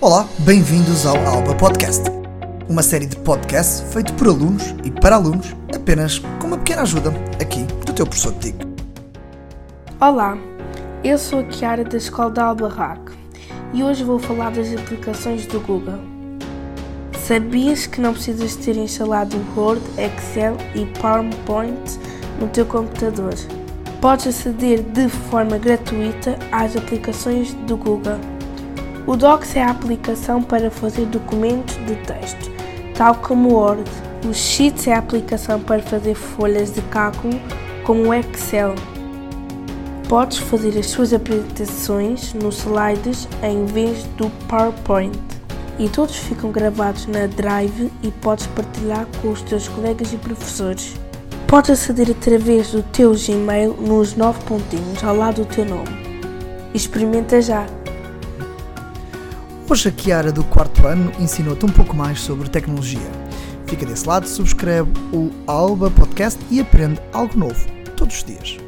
Olá, bem-vindos ao Alba Podcast, uma série de podcasts feito por alunos e para alunos, apenas com uma pequena ajuda aqui do teu professor de TIC. Olá, eu sou a Kiara da Escola da Albarraque e hoje vou falar das aplicações do Google. Sabias que não precisas ter instalado Word, Excel e PowerPoint no teu computador? Podes aceder de forma gratuita às aplicações do Google. O Docs é a aplicação para fazer documentos de texto, tal como o Word. O Sheets é a aplicação para fazer folhas de cálculo, como o Excel. Podes fazer as suas apresentações nos slides em vez do PowerPoint. E todos ficam gravados na Drive e podes partilhar com os teus colegas e professores. Podes aceder através do teu Gmail nos nove pontinhos ao lado do teu nome. Experimenta já! Hoje a Kiara do quarto ano ensinou-te um pouco mais sobre tecnologia. Fica desse lado, subscreve o Alba Podcast e aprende algo novo todos os dias.